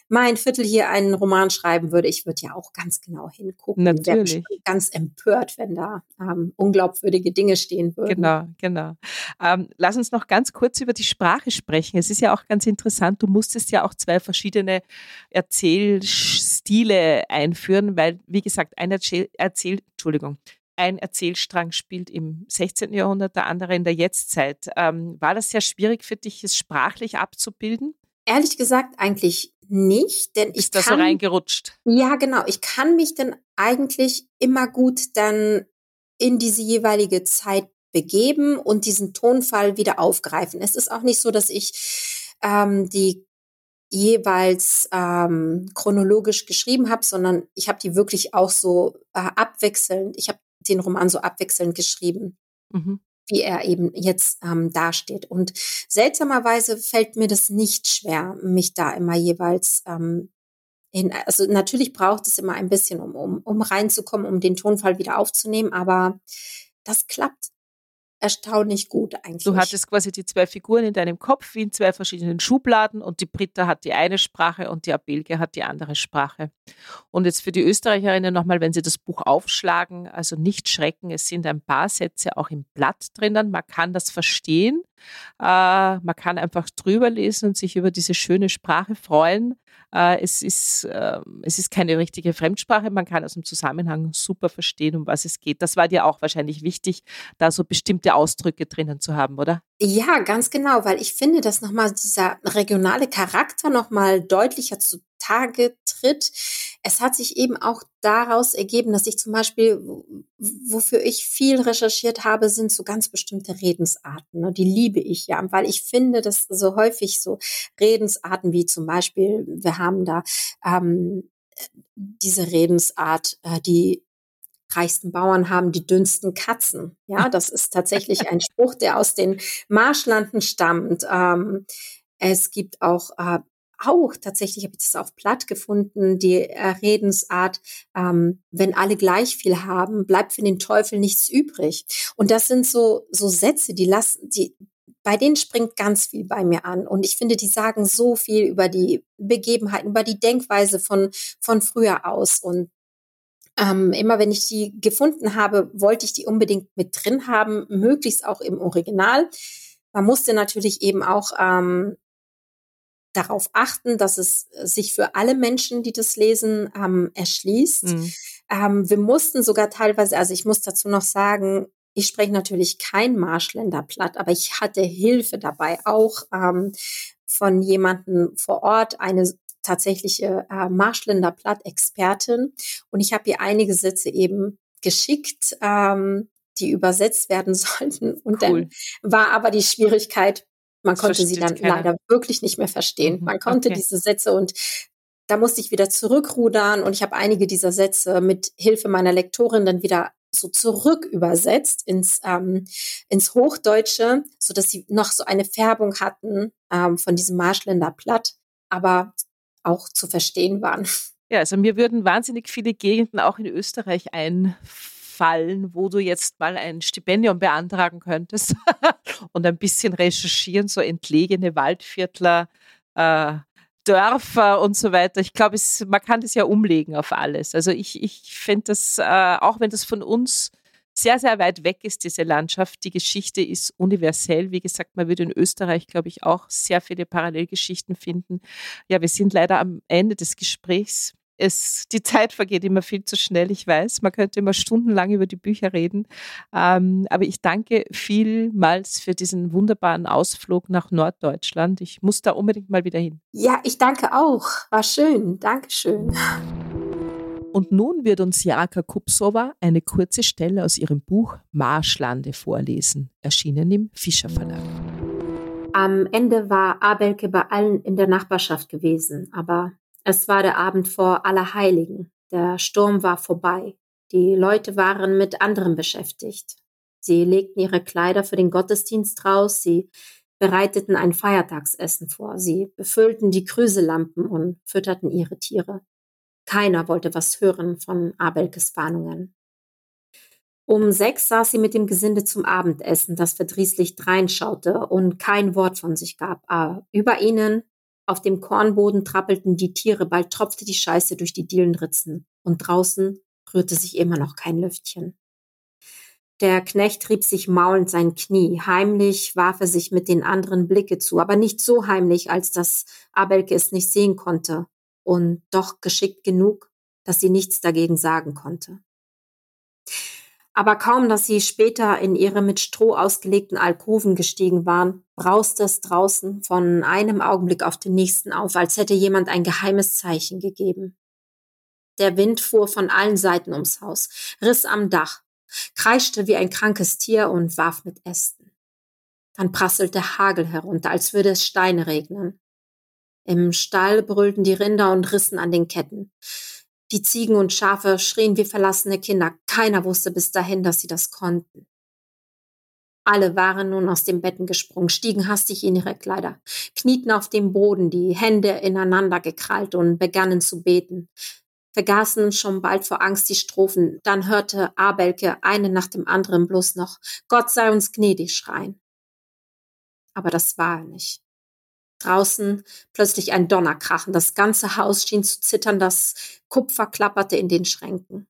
mein Viertel hier einen Roman schreiben würde, ich würde ja auch ganz genau hingucken. Natürlich. Wäre ganz empört, wenn da ähm, unglaubwürdige Dinge stehen würden. Genau, genau. Ähm, lass uns noch ganz kurz über die Sprache sprechen. Es ist ja auch ganz interessant, du musstest ja auch zwei verschiedene Erzählstile einführen, weil, wie gesagt, ein Erzähl, Erzähl Entschuldigung, ein Erzählstrang spielt im 16. Jahrhundert, der andere in der Jetztzeit. Ähm, war das sehr schwierig für dich, es sprachlich abzubilden? Ehrlich gesagt eigentlich nicht, denn ich Ist das kann, so reingerutscht? Ja, genau. Ich kann mich dann eigentlich immer gut dann in diese jeweilige Zeit begeben und diesen Tonfall wieder aufgreifen. Es ist auch nicht so, dass ich ähm, die jeweils ähm, chronologisch geschrieben habe, sondern ich habe die wirklich auch so äh, abwechselnd, ich habe den Roman so abwechselnd geschrieben, mhm. Wie er eben jetzt ähm, dasteht. Und seltsamerweise fällt mir das nicht schwer, mich da immer jeweils ähm, hin. Also natürlich braucht es immer ein bisschen, um, um, um reinzukommen, um den Tonfall wieder aufzunehmen, aber das klappt erstaunlich gut eigentlich. Du hattest quasi die zwei Figuren in deinem Kopf wie in zwei verschiedenen Schubladen und die Britta hat die eine Sprache und die Abelge hat die andere Sprache. Und jetzt für die Österreicherinnen nochmal, wenn sie das Buch aufschlagen, also nicht schrecken, es sind ein paar Sätze auch im Blatt drinnen, man kann das verstehen, man kann einfach drüber lesen und sich über diese schöne Sprache freuen. Äh, es, ist, äh, es ist keine richtige Fremdsprache, man kann aus dem Zusammenhang super verstehen, um was es geht. Das war dir auch wahrscheinlich wichtig, da so bestimmte Ausdrücke drinnen zu haben, oder? Ja, ganz genau, weil ich finde, dass nochmal dieser regionale Charakter nochmal deutlicher zutage tritt. Es hat sich eben auch daraus ergeben, dass ich zum Beispiel, wofür ich viel recherchiert habe, sind so ganz bestimmte Redensarten. Ne? Die liebe ich ja, weil ich finde, dass so häufig so Redensarten wie zum Beispiel, wir haben da ähm, diese Redensart, äh, die reichsten Bauern haben die dünnsten Katzen. Ja, das ist tatsächlich ein [laughs] Spruch, der aus den Marschlanden stammt. Ähm, es gibt auch äh, auch tatsächlich habe ich das auf Platt gefunden, die Redensart, ähm, wenn alle gleich viel haben, bleibt für den Teufel nichts übrig. Und das sind so so Sätze, die lassen, die bei denen springt ganz viel bei mir an. Und ich finde, die sagen so viel über die Begebenheiten, über die Denkweise von, von früher aus. Und ähm, immer wenn ich die gefunden habe, wollte ich die unbedingt mit drin haben, möglichst auch im Original. Man musste natürlich eben auch ähm, darauf achten, dass es sich für alle Menschen, die das lesen, ähm, erschließt. Mhm. Ähm, wir mussten sogar teilweise, also ich muss dazu noch sagen, ich spreche natürlich kein Marschländer Platt, aber ich hatte Hilfe dabei, auch ähm, von jemandem vor Ort, eine tatsächliche äh, Marschländer Platt-Expertin. Und ich habe ihr einige Sätze eben geschickt, ähm, die übersetzt werden [laughs] sollten. Und cool. dann war aber die Schwierigkeit, man das konnte sie dann keiner. leider wirklich nicht mehr verstehen. Mhm. Man konnte okay. diese Sätze und da musste ich wieder zurückrudern und ich habe einige dieser Sätze mit Hilfe meiner Lektorin dann wieder so zurück übersetzt ins, ähm, ins Hochdeutsche, so dass sie noch so eine Färbung hatten ähm, von diesem Marschländer Platt. Aber auch zu verstehen waren. Ja, also mir würden wahnsinnig viele Gegenden auch in Österreich einfallen, wo du jetzt mal ein Stipendium beantragen könntest [laughs] und ein bisschen recherchieren, so entlegene Waldviertler, äh, Dörfer und so weiter. Ich glaube, man kann das ja umlegen auf alles. Also ich, ich finde das, äh, auch wenn das von uns sehr, sehr weit weg ist, diese Landschaft. Die Geschichte ist universell. Wie gesagt, man würde in Österreich, glaube ich, auch sehr viele Parallelgeschichten finden. Ja, wir sind leider am Ende des Gesprächs. Es, die Zeit vergeht immer viel zu schnell, ich weiß. Man könnte immer stundenlang über die Bücher reden. Ähm, aber ich danke vielmals für diesen wunderbaren Ausflug nach Norddeutschland. Ich muss da unbedingt mal wieder hin. Ja, ich danke auch. War schön. Dankeschön. Und nun wird uns Jaka Kupsova eine kurze Stelle aus ihrem Buch Marschlande vorlesen, erschienen im Fischer Verlag. Am Ende war Abelke bei allen in der Nachbarschaft gewesen, aber es war der Abend vor Allerheiligen. Der Sturm war vorbei. Die Leute waren mit anderem beschäftigt. Sie legten ihre Kleider für den Gottesdienst raus, sie bereiteten ein Feiertagsessen vor, sie befüllten die Krüselampen und fütterten ihre Tiere. Keiner wollte was hören von Abelkes Warnungen. Um sechs saß sie mit dem Gesinde zum Abendessen, das verdrießlich dreinschaute und kein Wort von sich gab. Aber über ihnen, auf dem Kornboden, trappelten die Tiere, bald tropfte die Scheiße durch die Dielenritzen und draußen rührte sich immer noch kein Lüftchen. Der Knecht rieb sich maulend sein Knie. Heimlich warf er sich mit den anderen Blicke zu, aber nicht so heimlich, als dass Abelke es nicht sehen konnte und doch geschickt genug, dass sie nichts dagegen sagen konnte. Aber kaum, dass sie später in ihre mit Stroh ausgelegten Alkoven gestiegen waren, brauste es draußen von einem Augenblick auf den nächsten auf, als hätte jemand ein geheimes Zeichen gegeben. Der Wind fuhr von allen Seiten ums Haus, riss am Dach, kreischte wie ein krankes Tier und warf mit Ästen. Dann prasselte Hagel herunter, als würde es Steine regnen. Im Stall brüllten die Rinder und rissen an den Ketten. Die Ziegen und Schafe schrien wie verlassene Kinder. Keiner wusste bis dahin, dass sie das konnten. Alle waren nun aus den Betten gesprungen, stiegen hastig in ihre Kleider, knieten auf dem Boden, die Hände ineinander gekrallt und begannen zu beten. Vergaßen schon bald vor Angst die Strophen. Dann hörte Abelke eine nach dem anderen bloß noch Gott sei uns gnädig schreien. Aber das war er nicht. Draußen plötzlich ein Donnerkrachen. Das ganze Haus schien zu zittern, das Kupfer klapperte in den Schränken.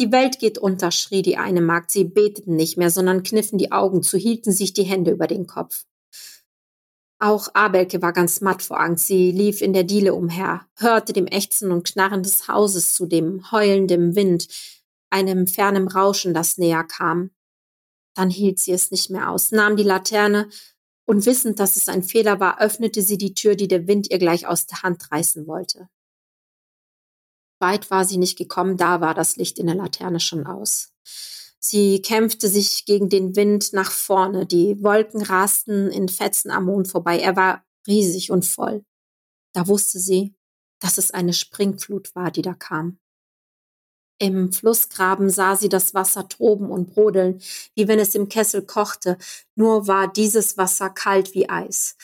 Die Welt geht unter, schrie die eine Magd. Sie beteten nicht mehr, sondern kniffen die Augen zu, hielten sich die Hände über den Kopf. Auch Abelke war ganz matt vor Angst. Sie lief in der Diele umher, hörte dem Ächzen und Knarren des Hauses zu, dem Heulen dem Wind, einem fernen Rauschen, das näher kam. Dann hielt sie es nicht mehr aus, nahm die Laterne und wissend, dass es ein Fehler war, öffnete sie die Tür, die der Wind ihr gleich aus der Hand reißen wollte. Weit war sie nicht gekommen, da war das Licht in der Laterne schon aus. Sie kämpfte sich gegen den Wind nach vorne, die Wolken rasten in Fetzen am Mond vorbei, er war riesig und voll. Da wusste sie, dass es eine Springflut war, die da kam. Im Flussgraben sah sie das Wasser toben und brodeln, wie wenn es im Kessel kochte, nur war dieses Wasser kalt wie Eis.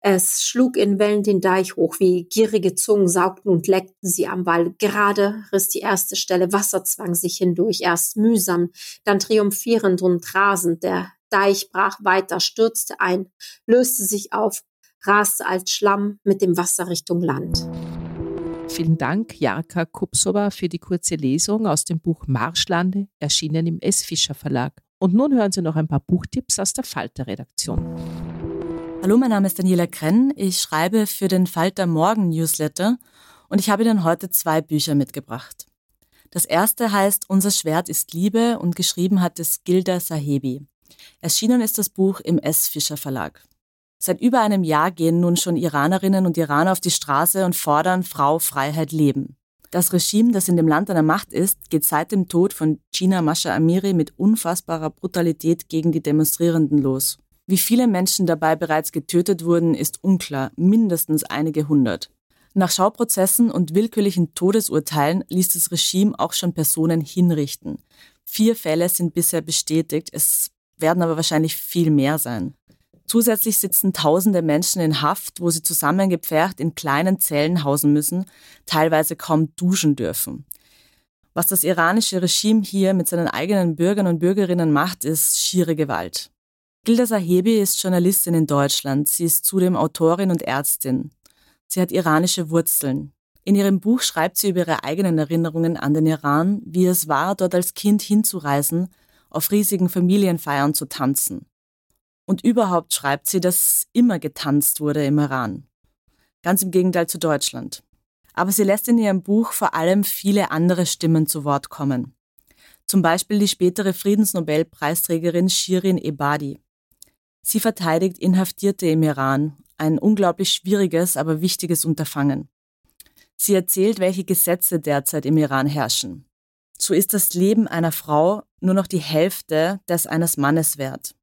Es schlug in Wellen den Deich hoch, wie gierige Zungen saugten und leckten sie am Wall. Gerade riss die erste Stelle, Wasser zwang sich hindurch, erst mühsam, dann triumphierend und rasend. Der Deich brach weiter, stürzte ein, löste sich auf, raste als Schlamm mit dem Wasser Richtung Land. Vielen Dank, Jarka Kupsova, für die kurze Lesung aus dem Buch Marschlande, erschienen im S. Fischer Verlag. Und nun hören Sie noch ein paar Buchtipps aus der Falter-Redaktion. Hallo, mein Name ist Daniela Krenn. Ich schreibe für den Falter Morgen Newsletter und ich habe Ihnen heute zwei Bücher mitgebracht. Das erste heißt Unser Schwert ist Liebe und geschrieben hat es Gilda Sahebi. Erschienen ist das Buch im S. Fischer Verlag. Seit über einem Jahr gehen nun schon Iranerinnen und Iraner auf die Straße und fordern Frau, Freiheit, Leben. Das Regime, das in dem Land an der Macht ist, geht seit dem Tod von Gina Masha Amiri mit unfassbarer Brutalität gegen die Demonstrierenden los. Wie viele Menschen dabei bereits getötet wurden, ist unklar, mindestens einige hundert. Nach Schauprozessen und willkürlichen Todesurteilen ließ das Regime auch schon Personen hinrichten. Vier Fälle sind bisher bestätigt, es werden aber wahrscheinlich viel mehr sein. Zusätzlich sitzen tausende Menschen in Haft, wo sie zusammengepfercht in kleinen Zellen hausen müssen, teilweise kaum duschen dürfen. Was das iranische Regime hier mit seinen eigenen Bürgern und Bürgerinnen macht, ist schiere Gewalt. Gilda Sahebi ist Journalistin in Deutschland. Sie ist zudem Autorin und Ärztin. Sie hat iranische Wurzeln. In ihrem Buch schreibt sie über ihre eigenen Erinnerungen an den Iran, wie es war, dort als Kind hinzureisen, auf riesigen Familienfeiern zu tanzen. Und überhaupt schreibt sie, dass immer getanzt wurde im Iran. Ganz im Gegenteil zu Deutschland. Aber sie lässt in ihrem Buch vor allem viele andere Stimmen zu Wort kommen. Zum Beispiel die spätere Friedensnobelpreisträgerin Shirin Ebadi. Sie verteidigt Inhaftierte im Iran, ein unglaublich schwieriges, aber wichtiges Unterfangen. Sie erzählt, welche Gesetze derzeit im Iran herrschen. So ist das Leben einer Frau nur noch die Hälfte des eines Mannes wert.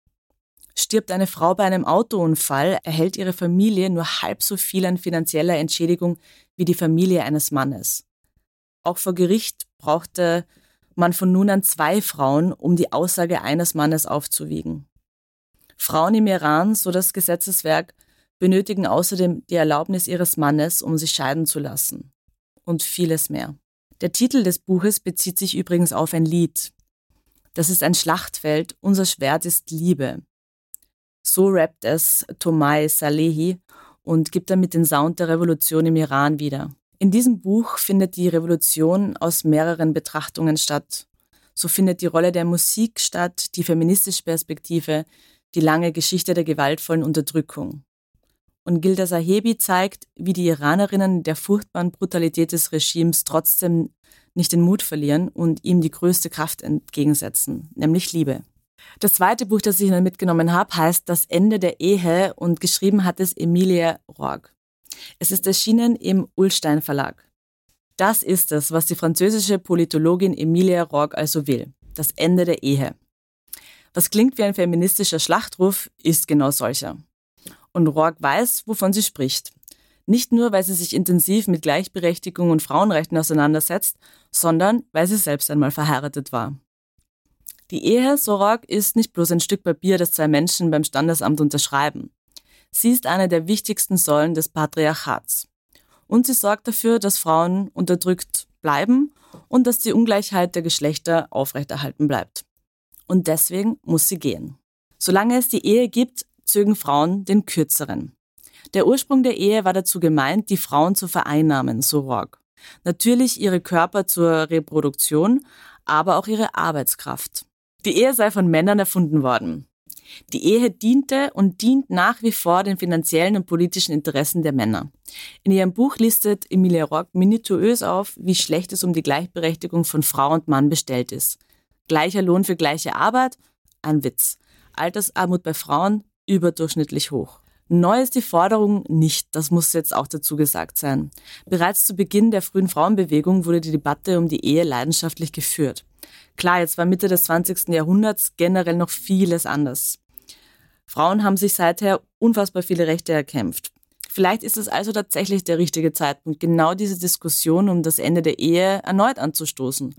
Stirbt eine Frau bei einem Autounfall, erhält ihre Familie nur halb so viel an finanzieller Entschädigung wie die Familie eines Mannes. Auch vor Gericht brauchte man von nun an zwei Frauen, um die Aussage eines Mannes aufzuwiegen. Frauen im Iran, so das Gesetzeswerk, benötigen außerdem die Erlaubnis ihres Mannes, um sich scheiden zu lassen. Und vieles mehr. Der Titel des Buches bezieht sich übrigens auf ein Lied. Das ist ein Schlachtfeld, unser Schwert ist Liebe. So rappt es Tomai Salehi und gibt damit den Sound der Revolution im Iran wieder. In diesem Buch findet die Revolution aus mehreren Betrachtungen statt. So findet die Rolle der Musik statt, die feministische Perspektive, die lange Geschichte der gewaltvollen Unterdrückung. Und Gilda Sahebi zeigt, wie die Iranerinnen der furchtbaren Brutalität des Regimes trotzdem nicht den Mut verlieren und ihm die größte Kraft entgegensetzen, nämlich Liebe. Das zweite Buch, das ich Ihnen mitgenommen habe, heißt Das Ende der Ehe und geschrieben hat es Emilia Roark. Es ist erschienen im Ullstein Verlag. Das ist es, was die französische Politologin Emilia Roark also will. Das Ende der Ehe. Was klingt wie ein feministischer Schlachtruf, ist genau solcher. Und Roark weiß, wovon sie spricht. Nicht nur, weil sie sich intensiv mit Gleichberechtigung und Frauenrechten auseinandersetzt, sondern weil sie selbst einmal verheiratet war. Die Ehe, so Roark, ist nicht bloß ein Stück Papier, das zwei Menschen beim Standesamt unterschreiben. Sie ist eine der wichtigsten Säulen des Patriarchats. Und sie sorgt dafür, dass Frauen unterdrückt bleiben und dass die Ungleichheit der Geschlechter aufrechterhalten bleibt. Und deswegen muss sie gehen. Solange es die Ehe gibt, zögen Frauen den kürzeren. Der Ursprung der Ehe war dazu gemeint, die Frauen zu vereinnahmen, so Rock. Natürlich ihre Körper zur Reproduktion, aber auch ihre Arbeitskraft. Die Ehe sei von Männern erfunden worden. Die Ehe diente und dient nach wie vor den finanziellen und politischen Interessen der Männer. In ihrem Buch listet Emilia Rock minutiös auf, wie schlecht es um die Gleichberechtigung von Frau und Mann bestellt ist. Gleicher Lohn für gleiche Arbeit? Ein Witz. Altersarmut bei Frauen? Überdurchschnittlich hoch. Neu ist die Forderung nicht, das muss jetzt auch dazu gesagt sein. Bereits zu Beginn der frühen Frauenbewegung wurde die Debatte um die Ehe leidenschaftlich geführt. Klar, jetzt war Mitte des 20. Jahrhunderts generell noch vieles anders. Frauen haben sich seither unfassbar viele Rechte erkämpft. Vielleicht ist es also tatsächlich der richtige Zeitpunkt, genau diese Diskussion um das Ende der Ehe erneut anzustoßen.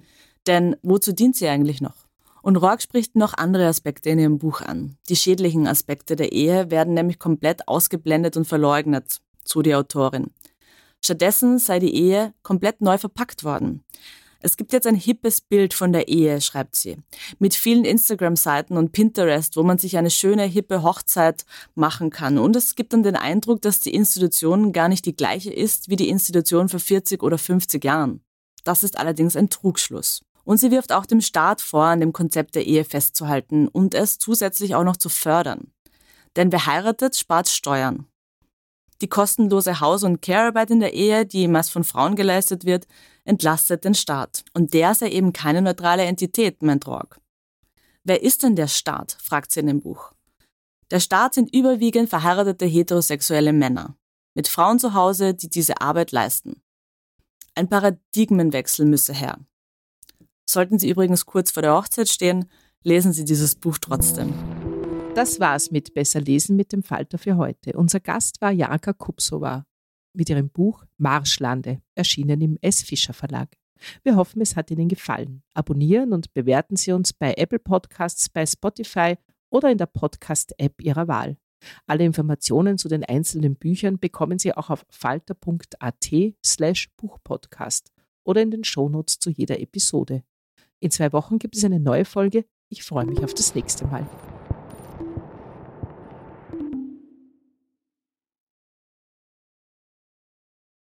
Denn wozu dient sie eigentlich noch? Und Rourke spricht noch andere Aspekte in ihrem Buch an. Die schädlichen Aspekte der Ehe werden nämlich komplett ausgeblendet und verleugnet, so die Autorin. Stattdessen sei die Ehe komplett neu verpackt worden. Es gibt jetzt ein hippes Bild von der Ehe, schreibt sie, mit vielen Instagram-Seiten und Pinterest, wo man sich eine schöne, hippe Hochzeit machen kann. Und es gibt dann den Eindruck, dass die Institution gar nicht die gleiche ist wie die Institution vor 40 oder 50 Jahren. Das ist allerdings ein Trugschluss. Und sie wirft auch dem Staat vor, an dem Konzept der Ehe festzuhalten und es zusätzlich auch noch zu fördern. Denn wer heiratet, spart Steuern. Die kostenlose Haus- und Care-Arbeit in der Ehe, die meist von Frauen geleistet wird, entlastet den Staat. Und der sei eben keine neutrale Entität, meint Rock. Wer ist denn der Staat? fragt sie in dem Buch. Der Staat sind überwiegend verheiratete heterosexuelle Männer. Mit Frauen zu Hause, die diese Arbeit leisten. Ein Paradigmenwechsel müsse her. Sollten Sie übrigens kurz vor der Hochzeit stehen, lesen Sie dieses Buch trotzdem. Das war's mit Besser lesen mit dem Falter für heute. Unser Gast war Janka Kupsova mit ihrem Buch Marschlande, erschienen im S. Fischer Verlag. Wir hoffen, es hat Ihnen gefallen. Abonnieren und bewerten Sie uns bei Apple Podcasts, bei Spotify oder in der Podcast-App Ihrer Wahl. Alle Informationen zu den einzelnen Büchern bekommen Sie auch auf falter.at slash Buchpodcast oder in den Shownotes zu jeder Episode. In zwei Wochen gibt es eine neue Folge. Ich freue mich auf das nächste Mal.